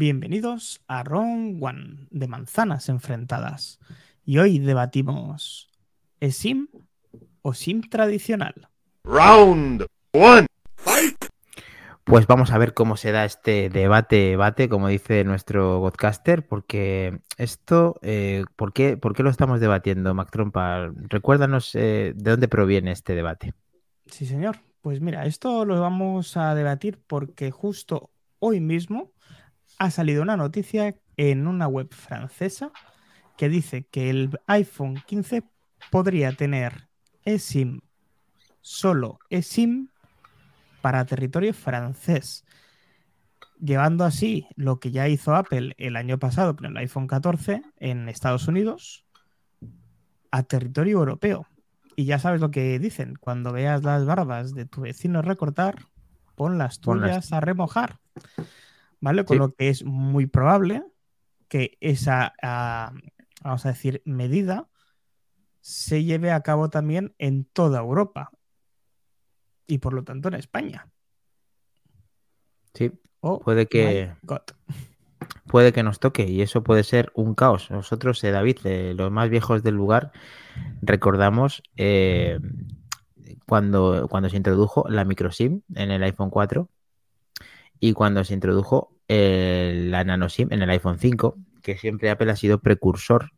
Bienvenidos a Round One de manzanas enfrentadas. Y hoy debatimos: ¿es SIM o SIM tradicional? Round One. Pues vamos a ver cómo se da este debate, debate, como dice nuestro podcaster, porque esto, eh, ¿por, qué, ¿por qué lo estamos debatiendo, Mac Trompa? Recuérdanos eh, de dónde proviene este debate. Sí, señor. Pues mira, esto lo vamos a debatir porque justo hoy mismo ha salido una noticia en una web francesa que dice que el iPhone 15 podría tener eSIM, solo eSIM, para territorio francés, llevando así lo que ya hizo Apple el año pasado con el iPhone 14 en Estados Unidos a territorio europeo. Y ya sabes lo que dicen, cuando veas las barbas de tu vecino recortar, pon las tuyas a remojar. ¿Vale? Con lo que es muy probable que esa, ah, vamos a decir, medida se lleve a cabo también en toda Europa y por lo tanto en España. Sí, oh puede que puede que nos toque y eso puede ser un caos. Nosotros, eh, David, eh, los más viejos del lugar, recordamos eh, cuando, cuando se introdujo la microSIM en el iPhone 4 y cuando se introdujo la nano SIM en el iPhone 5, que siempre Apple ha sido precursor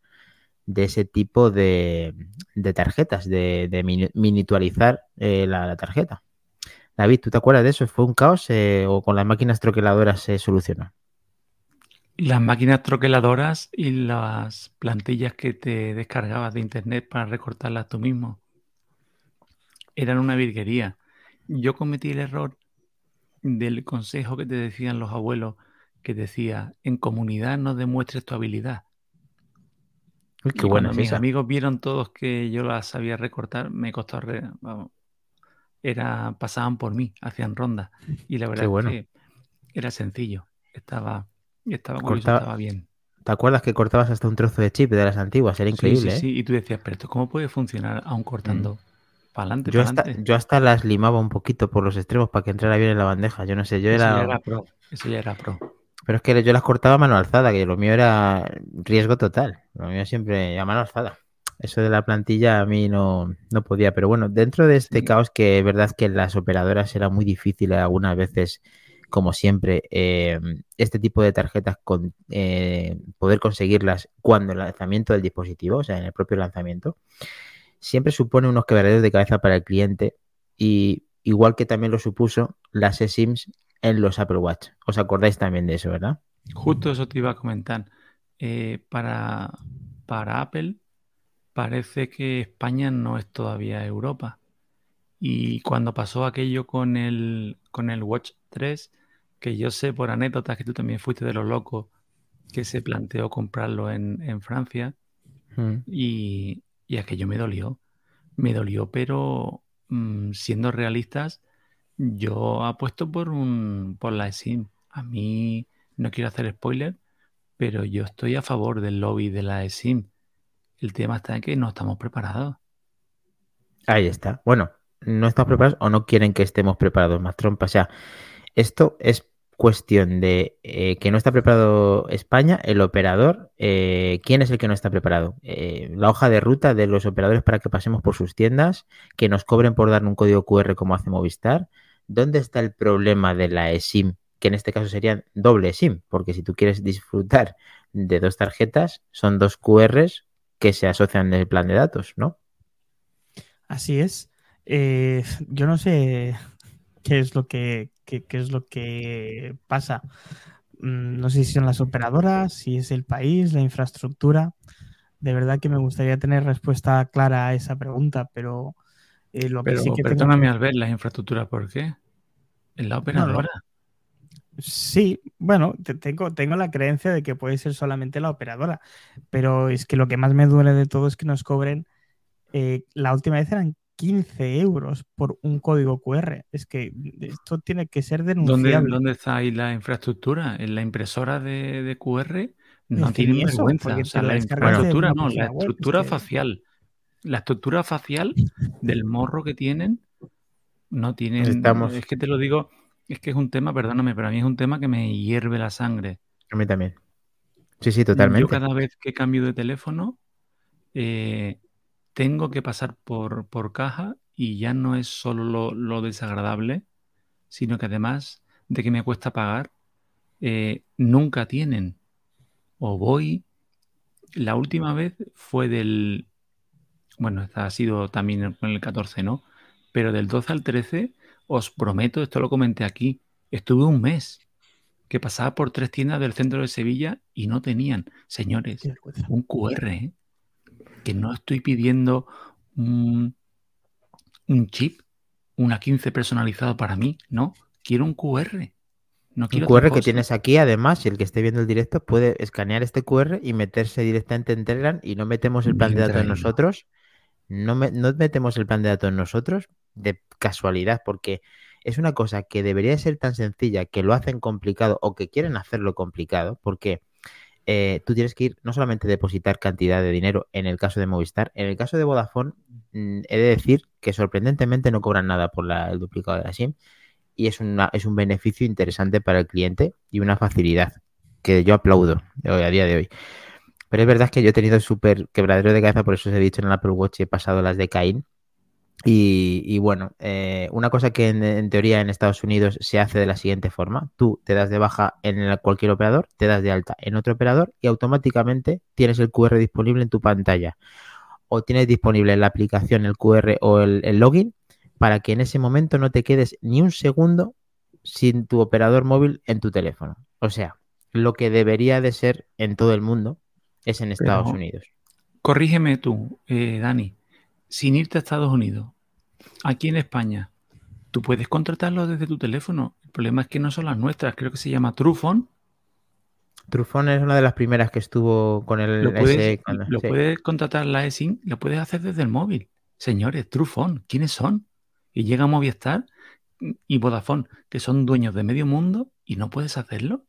de ese tipo de, tarjetas, de, de eh, la, tarjeta. David, ¿tú te acuerdas de eso? ¿Fue un caos eh, o con las máquinas troqueladoras se solucionó? Las máquinas troqueladoras y las plantillas que te descargabas de internet para recortarlas tú mismo eran una virguería. Yo cometí el error del consejo que te decían los abuelos, que decía, en comunidad no demuestres tu habilidad. Uy, qué bueno. mis amigos vieron todos que yo las sabía recortar, me costó era, pasaban por mí, hacían ronda. Y la verdad es que era sencillo. Estaba, estaba, estaba bien. ¿Te acuerdas que cortabas hasta un trozo de chip de las antiguas? Era increíble. Sí, sí, ¿eh? Y tú decías, pero esto cómo puede funcionar aún cortando? Mm yo, hasta, yo hasta las limaba un poquito por los extremos para que entrara bien en la bandeja. Yo no sé, yo era. Eso ya era pro. Eso ya era pro. Pero es que yo las cortaba a mano alzada, que lo mío era riesgo total. Lo mío siempre a mano alzada. Eso de la plantilla a mí no, no podía. Pero bueno, dentro de este caos, que es verdad que las operadoras era muy difícil algunas veces, como siempre, eh, este tipo de tarjetas con eh, poder conseguirlas cuando el lanzamiento del dispositivo, o sea, en el propio lanzamiento siempre supone unos quebraderos de cabeza para el cliente y igual que también lo supuso las eSIMs en los Apple Watch. ¿Os acordáis también de eso, verdad? Justo eso te iba a comentar. Eh, para, para Apple parece que España no es todavía Europa. Y cuando pasó aquello con el, con el Watch 3, que yo sé por anécdotas que tú también fuiste de los locos, que se planteó comprarlo en, Francia, hmm. y, y aquello me dolió. Me dolió, pero mm, siendo realistas, yo apuesto por un por la SIM. A mí no quiero hacer spoiler, pero yo estoy a favor del lobby de la SIM. El tema está en que no estamos preparados. Ahí está. Bueno, no estamos preparados o no quieren que estemos preparados, más trompa. O sea, esto es cuestión de eh, que no está preparado España, el operador, eh, ¿quién es el que no está preparado? Eh, la hoja de ruta de los operadores para que pasemos por sus tiendas, que nos cobren por dar un código QR como hace Movistar. ¿Dónde está el problema de la eSIM? Que en este caso serían doble SIM, porque si tú quieres disfrutar de dos tarjetas, son dos QRs que se asocian en el plan de datos, ¿no? Así es. yo no sé qué es lo que, es lo que pasa. Mm, no sé si son las operadoras, si es el país, la infraestructura. De verdad que me gustaría tener respuesta clara a esa pregunta, pero eh, lo que sí que perdóname al ver las infraestructuras, ¿por qué? ¿En la operadora? Sí, bueno, tengo, tengo la creencia de que puede ser solamente la operadora, pero es que lo que más me duele de todo es que nos cobren, eh, la última vez eran 15 euros por un código QR. Es que esto tiene que ser denunciable. ¿Dónde, dónde está ahí la infraestructura? ¿En la impresora de, QR? No tiene vergüenza. O sea, la infraestructura no, la estructura facial. La estructura facial del morro que tienen no tienen. Es que te lo digo, es que es un tema, perdóname, pero a mí es un tema que me hierve la sangre. A mí también. Sí, sí, totalmente. Yo cada vez que cambio de teléfono, eh, tengo que pasar por, por, caja y ya no es solo lo, desagradable, sino que además de que me cuesta pagar, eh, nunca tienen. O voy. La última vez fue del. Bueno, esta ha sido también con el 14, ¿no? Pero del 12 al 13, os prometo, esto lo comenté aquí, estuve un mes que pasaba por tres tiendas del centro de Sevilla y no tenían, señores, un QR, ¿eh? Que no estoy pidiendo un, chip, una 15 personalizado para mí, no, quiero un QR. No quiero un QR que tienes aquí, además, el que esté viendo el directo puede escanear este QR y meterse directamente en Telegram y no metemos el plan de datos nosotros. No, no metemos el plan de datos nosotros de casualidad, porque es una cosa que debería ser tan sencilla que lo hacen complicado o que quieren hacerlo complicado, porque eh, tú tienes que ir no solamente depositar cantidad de dinero en el caso de Movistar, en el caso de Vodafone mm, he de decir que sorprendentemente no cobran nada por el duplicado de la SIM y es, una, es un beneficio interesante para el cliente y una facilidad que yo aplaudo a día de hoy. Pero es verdad que yo he tenido súper quebradero de cabeza, por eso os he dicho en el Apple Watch he pasado las de Cain, y, bueno, eh, una cosa que en, teoría en Estados Unidos se hace de la siguiente forma. Tú te das de baja en cualquier operador, te das de alta en otro operador y automáticamente tienes el QR disponible en tu pantalla. O tienes disponible en la aplicación el QR o el, el login para que en ese momento no te quedes ni un segundo sin tu operador móvil en tu teléfono. O sea, lo que debería de ser en todo el mundo es en Estados Unidos. Corrígeme tú, eh, Dani sin irte a Estados Unidos, aquí en España, tú puedes contratarlo desde tu teléfono. El problema es que no son las nuestras, creo que se llama Trufon. Trufon es una de las primeras que estuvo con el Lo puedes, lo puedes contratar la eSIM, lo puedes hacer desde el móvil. Señores, Trufon, ¿quiénes son? Y llega Movistar y Vodafone, que son dueños de medio mundo y no puedes hacerlo.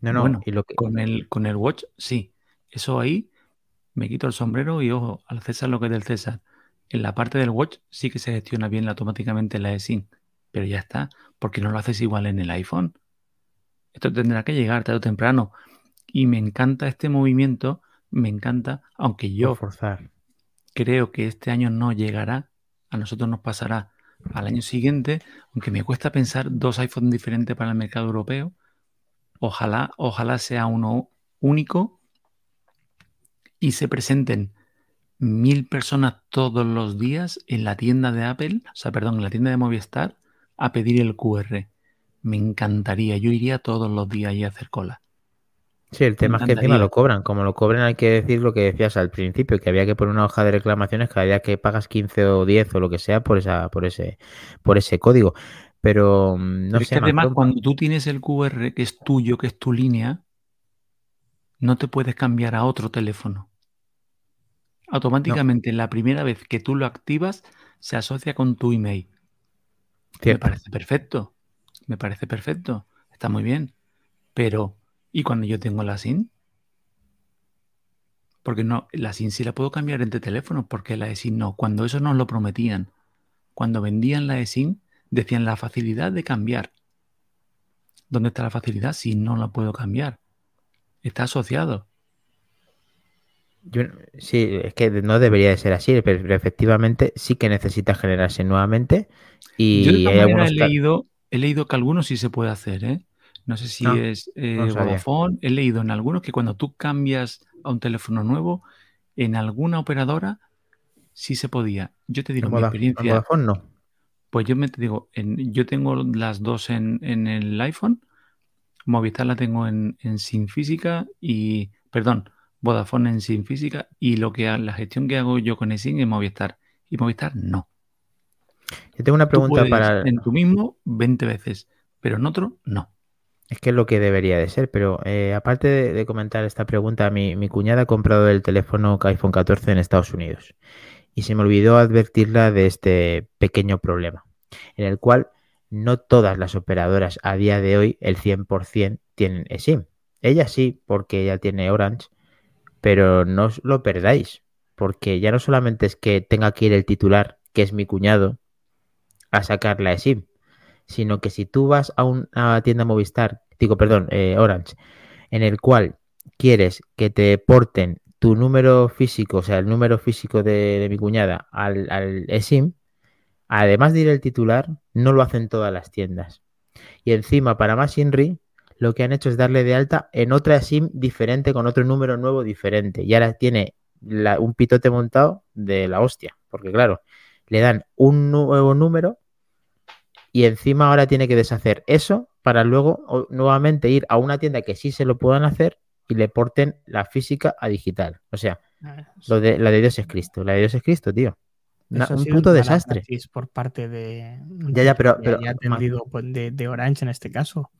No, no, bueno, y lo que... con, el, con el Watch sí. Eso ahí me quito el sombrero y ojo, al César lo que es del César. En la parte del watch sí que se gestiona bien automáticamente la eSIM, pero ya está, porque no lo haces igual en el iPhone. Esto tendrá que llegar tarde o temprano. Y me encanta este movimiento, me encanta, aunque yo forzar. creo que este año no llegará, a nosotros nos pasará al año siguiente, aunque me cuesta pensar dos iPhones diferentes para el mercado europeo. Ojalá, ojalá sea uno único y se presenten mil personas todos los días en la tienda de Apple, o sea, perdón, en la tienda de Movistar, a pedir el QR. Me encantaría, yo iría todos los días ahí a hacer cola. Sí, el tema es que encima lo cobran. Como lo cobran, hay que decir lo que decías al principio, que había que poner una hoja de reclamaciones cada día que pagas 15 o 10 o lo que sea por esa, por ese, por ese código. Pero mm, no sé. además, cuando tú tienes el QR que es tuyo, que es tu línea, no te puedes cambiar a otro teléfono. Automáticamente, la primera vez que tú lo activas, se asocia con tu email. Me parece perfecto. Me parece perfecto. Está muy bien. Pero, ¿y cuando yo tengo la SIM? Porque no, la SIM sí la puedo cambiar entre teléfonos, porque la SIM no. Cuando eso nos lo prometían, cuando vendían la SIM, decían la facilidad de cambiar. ¿Dónde está la facilidad si no la puedo cambiar? Está asociado sí, es que no debería de ser así, pero efectivamente sí que necesita generarse nuevamente. Y Yo he, leído, he leído que algunos sí se puede hacer, ¿eh? No sé si es eh, Vodafone. He leído en algunos que cuando tú cambias a un teléfono nuevo, en alguna operadora sí se podía. Yo te digo, mi experiencia. Vodafone no. Pues yo me te digo, yo tengo las dos en, el iPhone. Movistar la tengo en, en Sin Física y, perdón, Vodafone en SIM física y lo que la gestión que hago yo con eSIM es Movistar. Y Movistar no. Yo tengo una pregunta para. En tu mismo 20 veces, pero en otro no. Es que es lo que debería de ser, pero eh, aparte de, comentar esta pregunta, mi, mi, cuñada ha comprado el teléfono iPhone 14 en Estados Unidos y se me olvidó advertirla de este pequeño problema, en el cual no todas las operadoras a día de hoy, el 100%, tienen eSIM. Ella sí, porque ella tiene Orange, pero no os lo perdáis, porque ya no solamente es que tenga que ir el titular, que es mi cuñado, a sacar la SIM, sino que si tú vas a una tienda Movistar, digo, perdón, eh, Orange, en el cual quieres que te porten tu número físico, o sea, el número físico de, mi cuñada al, al eSIM, además de ir el titular, no lo hacen todas las tiendas. Y encima, para más INRI, lo que han hecho es darle de alta en otra SIM diferente, con otro número nuevo diferente. Y ahora tiene un pitote montado de la hostia. Porque claro, le dan un nuevo número y encima ahora tiene que deshacer eso para luego nuevamente ir a una tienda que sí se lo puedan hacer y le porten la física a digital. O sea, ah, lo de, la de Dios es Cristo. La de Dios es Cristo, tío. un puto desastre. Por parte de. Ya, ya, pero. pero pues, de, de, Orange en este caso.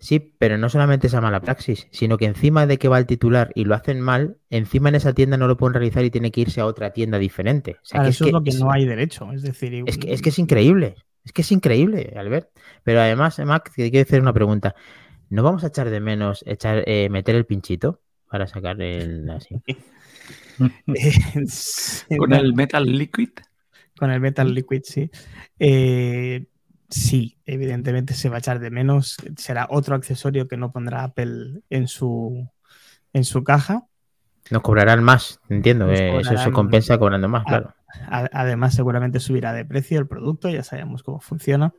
Sí, pero no solamente esa mala praxis, sino que encima de que va el titular y lo hacen mal, encima en esa tienda no lo pueden realizar y tiene que irse a otra tienda diferente. O sea, eso es, lo que no hay derecho. Es decir, es que, es que es increíble. Es que es increíble, Albert. Pero además, Mac, te quiero hacer una pregunta. ¿No vamos a echar de menos echar, eh, meter el pinchito para sacar el así? ¿Con el Metal Liquid? Con el Metal Liquid, sí. Eh, sí, evidentemente se va a echar de menos. Será otro accesorio que no pondrá Apple en su, en su caja. Nos cobrarán más, entiendo. eso se compensa cobrando más, claro. Además, seguramente subirá de precio el producto, ya sabemos cómo funciona.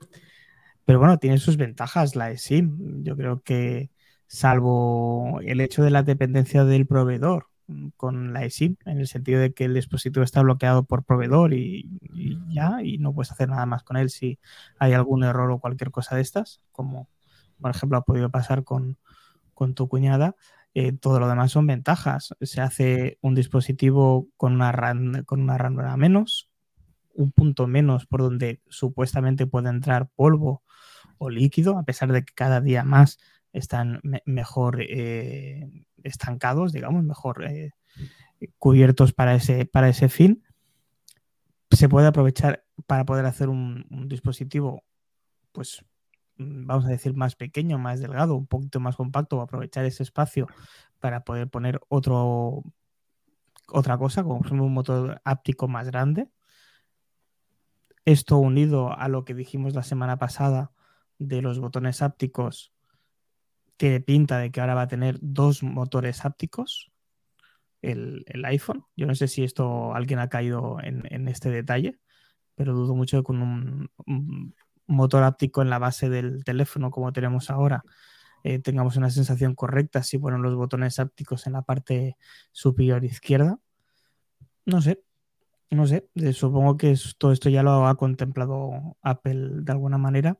Pero bueno, tiene sus ventajas la eSIM. Yo creo que, salvo el hecho de la dependencia del proveedor con la eSIM, en el sentido de que el dispositivo está bloqueado por proveedor y, ya, y no puedes hacer nada más con él si hay algún error o cualquier cosa de estas, como por ejemplo ha podido pasar con, con tu cuñada. Eh, todo lo demás son ventajas. Se hace un dispositivo con una, con una ranura menos, un punto menos por donde supuestamente puede entrar polvo o líquido, a pesar de que cada día más están mejor eh, estancados, digamos, mejor eh, cubiertos para ese, para ese fin. Se puede aprovechar para poder hacer un, dispositivo, pues Mm, vamos a decir, más pequeño, más delgado, un poquito más compacto, aprovechar ese espacio para poder poner otro, otra cosa, como por ejemplo un motor áptico más grande. Esto unido a lo que dijimos la semana pasada de los botones ápticos, tiene pinta de que ahora va a tener dos motores ápticos, el, iPhone. Yo no sé si esto alguien ha caído en, este detalle, pero dudo mucho que con un motor áptico en la base del teléfono como tenemos ahora, eh, tengamos una sensación correcta si ponen los botones ápticos en la parte superior izquierda. No sé, no sé, eh, supongo que todo esto ya lo ha contemplado Apple de alguna manera.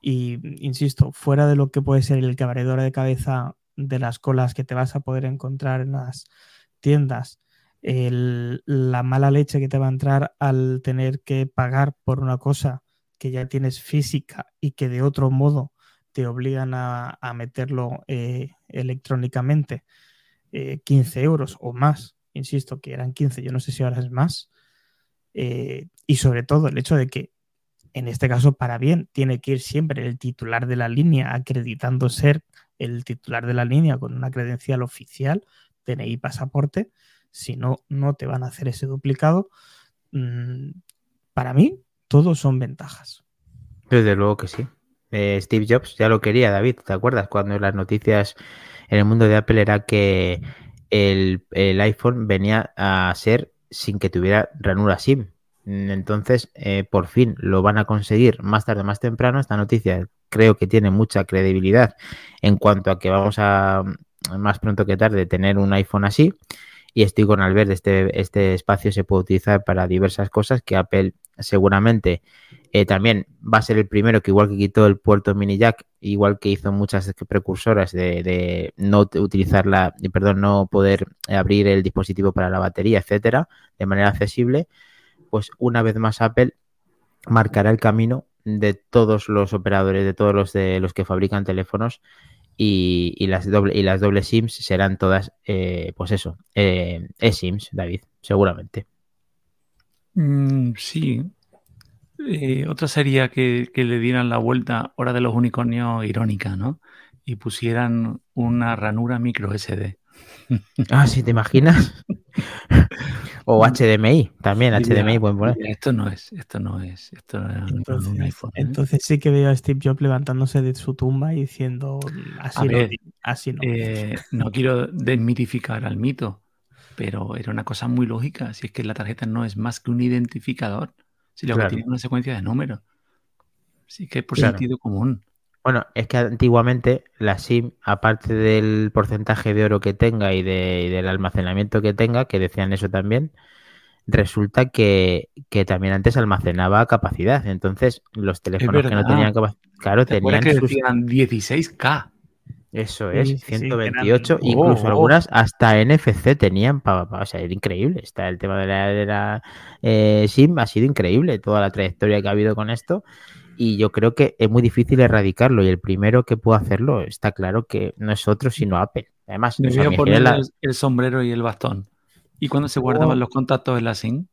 Y insisto, fuera de lo que puede ser el cabredor de cabeza de las colas que te vas a poder encontrar en las tiendas, la mala leche que te va a entrar al tener que pagar por una cosa que ya tienes física y que de otro modo te obligan a, meterlo eh, electrónicamente, 15 eh, euros o más, insisto que eran 15, yo no sé si ahora es más, eh, y sobre todo el hecho de que en este caso para bien tiene que ir siempre el titular de la línea acreditando ser el titular de la línea con una credencial oficial, DNI pasaporte, si no, no te van a hacer ese duplicado. Mm, para mí, todos son ventajas. Desde luego que sí. Eh, Steve Jobs ya lo quería, David, ¿te acuerdas? Cuando las noticias en el mundo de Apple era que el, iPhone venía a ser sin que tuviera ranura SIM. Entonces, eh, por fin lo van a conseguir más tarde, más temprano. Esta noticia creo que tiene mucha credibilidad en cuanto a que vamos a más pronto que tarde tener un iPhone así. Y estoy con Albert, este, este espacio se puede utilizar para diversas cosas que Apple seguramente eh, también va a ser el primero que igual que quitó el puerto mini jack, igual que hizo muchas precursoras de, no utilizar la, perdón, no poder abrir el dispositivo para la batería, etcétera, de manera accesible, pues una vez más Apple marcará el camino de todos los operadores, de todos los de los que fabrican teléfonos y, las doble y las doble SIMs serán todas, eh, pues eso, eh, eSIMs, David, seguramente. Mm, sí. Eh, otra sería que, le dieran la vuelta hora de los unicornios irónica, ¿no? Y pusieran una ranura micro SD. Ah, sí, ¿te imaginas? o HDMI, también HDMI pueden poner. esto no es, esto no es, esto entonces, un iPhone. ¿eh? Entonces sí que veo a Steve Jobs levantándose de su tumba y diciendo así, no, así no. Eh, no quiero desmitificar al mito, pero era una cosa muy lógica. Si es que la tarjeta no es más que un identificador, si lo que tiene una secuencia de números. Sí que es por sentido común. Bueno, es que antiguamente la SIM, aparte del porcentaje de oro que tenga y, del almacenamiento que tenga, que decían eso también, resulta que, también antes almacenaba capacidad. Entonces, los teléfonos que no tenían capacidad, claro, tenían que decían 16K. Eso es, 128, incluso oh, oh. algunas hasta NFC tenían, o sea, era increíble. Está el tema de la, de la eh, SIM, ha sido increíble toda la trayectoria que ha habido con esto y yo creo que es muy difícil erradicarlo y el primero que puede hacerlo está claro que no es otro sino Apple. Además, el, sombrero y el bastón. ¿Y cuando se guardaban oh. los contactos en la SIM?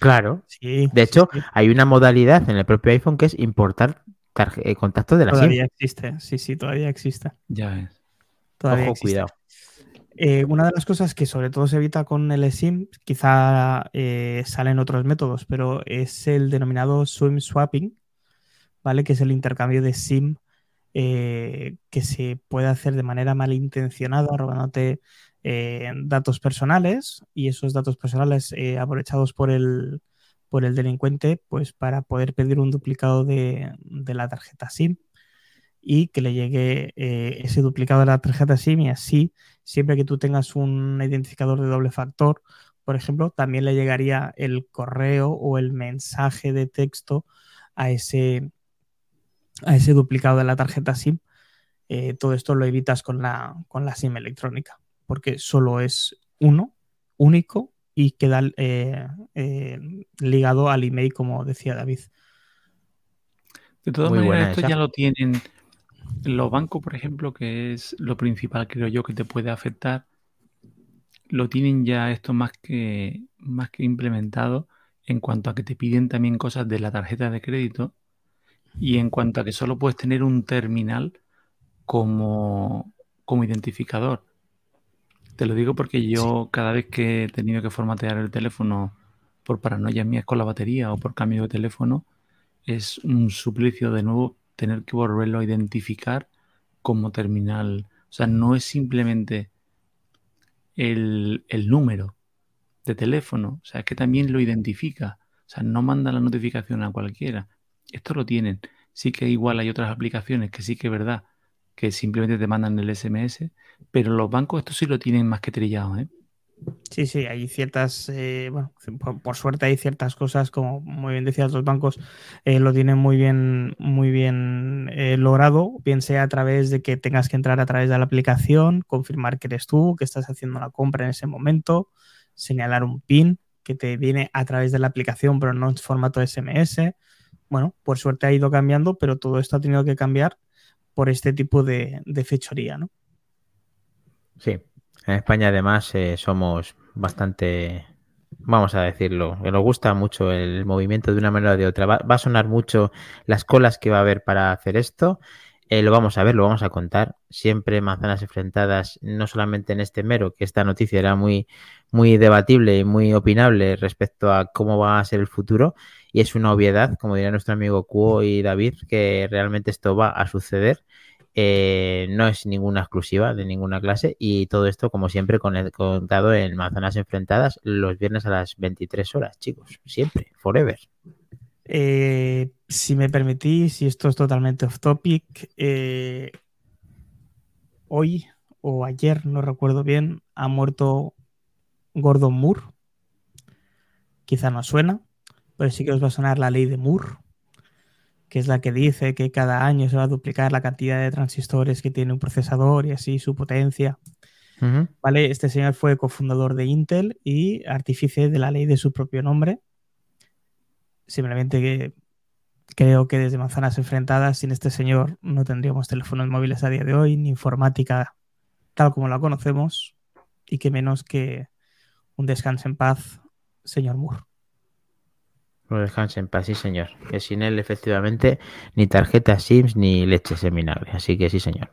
Claro. Sí, de hecho, hay una modalidad en el propio iPhone que es importar eh, contactos de la SIM. Todavía existe, sí, sí, todavía existe. Ya ves. Todavía Ojo, cuidado. Eh, una de las cosas que sobre todo se evita con el SIM, quizá eh, salen otros métodos, pero es el denominado swim swapping, ¿vale? Que es el intercambio de SIM eh, que se puede hacer de manera malintencionada, robándote eh, datos personales y esos datos personales eh, aprovechados por el, por el delincuente, pues para poder pedir un duplicado de, la tarjeta SIM y que le llegue ese duplicado de la tarjeta SIM y así, siempre que tú tengas un identificador de doble factor, por ejemplo, también le llegaría el correo o el mensaje de texto a ese, a ese duplicado de la tarjeta SIM, eh, todo esto lo evitas con la, con la SIM electrónica, porque solo es uno, único, y queda eh, eh, ligado al email, como decía David. De todas maneras, esto ya lo tienen los bancos, por ejemplo, que es lo principal, creo yo, que te puede afectar. Lo tienen ya esto más que, más que implementado en cuanto a que te piden también cosas de la tarjeta de crédito y en cuanto a que solo puedes tener un terminal como, como identificador. Te lo digo porque yo cada vez que he tenido que formatear el teléfono por paranoias mías con la batería o por cambio de teléfono, es un suplicio de nuevo tener que volverlo a identificar como terminal. O sea, no es simplemente el, el número de teléfono, o sea, es que también lo identifica. O sea, no manda la notificación a cualquiera. Esto lo tienen. Sí que igual hay otras aplicaciones que sí que es verdad que simplemente te mandan el SMS, pero los bancos esto sí lo tienen más que trillado, ¿eh? Sí, sí, hay ciertas, eh, bueno, por, suerte hay ciertas cosas, como muy bien decías, los bancos eh, lo tienen muy bien, muy bien eh, logrado, bien sea a través de que tengas que entrar a través de la aplicación, confirmar que eres tú, que estás haciendo la compra en ese momento, señalar un PIN que te viene a través de la aplicación, pero no en formato SMS bueno, por suerte ha ido cambiando, pero todo esto ha tenido que cambiar por este tipo de, fechoría, ¿no? Sí, en España además eh, somos bastante, vamos a decirlo, nos gusta mucho el movimiento de una manera o de otra. Va, a sonar mucho las colas que va a haber para hacer esto. Eh, lo vamos a ver, lo vamos a contar. Siempre manzanas enfrentadas, no solamente en este mero, que esta noticia era muy, muy debatible y muy opinable respecto a cómo va a ser el futuro, y es una obviedad, como diría nuestro amigo Cuo y David, que realmente esto va a suceder. Eh, no es ninguna exclusiva de ninguna clase y todo esto, como siempre, contado en Manzanas Enfrentadas los viernes a las 23 horas, chicos. Siempre, forever. Eh, si me permitís, y esto es totalmente off topic, eh, hoy o ayer, no recuerdo bien, ha muerto Gordon Moore. Quizá no suena pero sí que os va a sonar la ley de Moore, que es la que dice que cada año se va a duplicar la cantidad de transistores que tiene un procesador y así su potencia. ¿Vale? Este señor fue cofundador de Intel y artífice de la ley de su propio nombre. Simplemente que creo que desde manzanas enfrentadas, sin este señor no tendríamos teléfonos móviles a día de hoy, ni informática tal como la conocemos, y que menos que un descanso en paz, señor Moore. No descanse en paz, sí señor. Que sin él efectivamente ni tarjeta Sims ni leche en. Así que sí señor.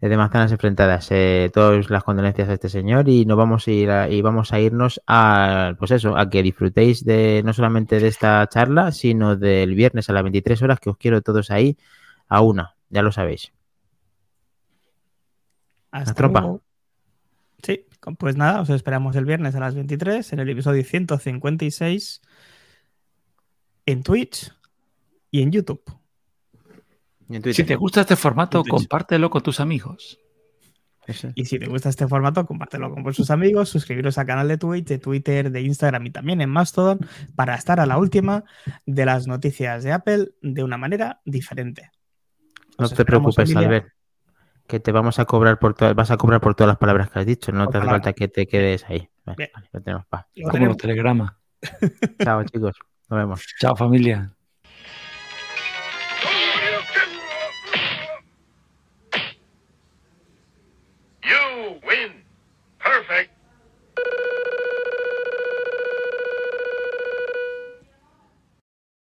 De manzanas enfrentadas. Eh, todas las condolencias a este señor y nos vamos a ir y vamos a irnos a pues eso, a que disfrutéis de no solamente de esta charla, sino del viernes a las 23 horas que os quiero todos ahí a una, ya lo sabéis. Hasta tropa. Sí, pues nada, os esperamos el viernes a las 23 en el episodio 156 en Twitch y en YouTube. Si te gusta este formato, compártelo con tus amigos. Y si te gusta este formato, compártelo con sus amigos, suscribiros al canal de Twitch, de Twitter, de Instagram y también en Mastodon para estar a la última de las noticias de Apple de una manera diferente. no te preocupes, Albert, que te vamos a cobrar por todas, vas a cobrar por todas las palabras que has dicho, no te hace falta que te quedes ahí. Vale, tenemos, Como telegrama. Chao, chicos. Nos vemos. Chao, familia.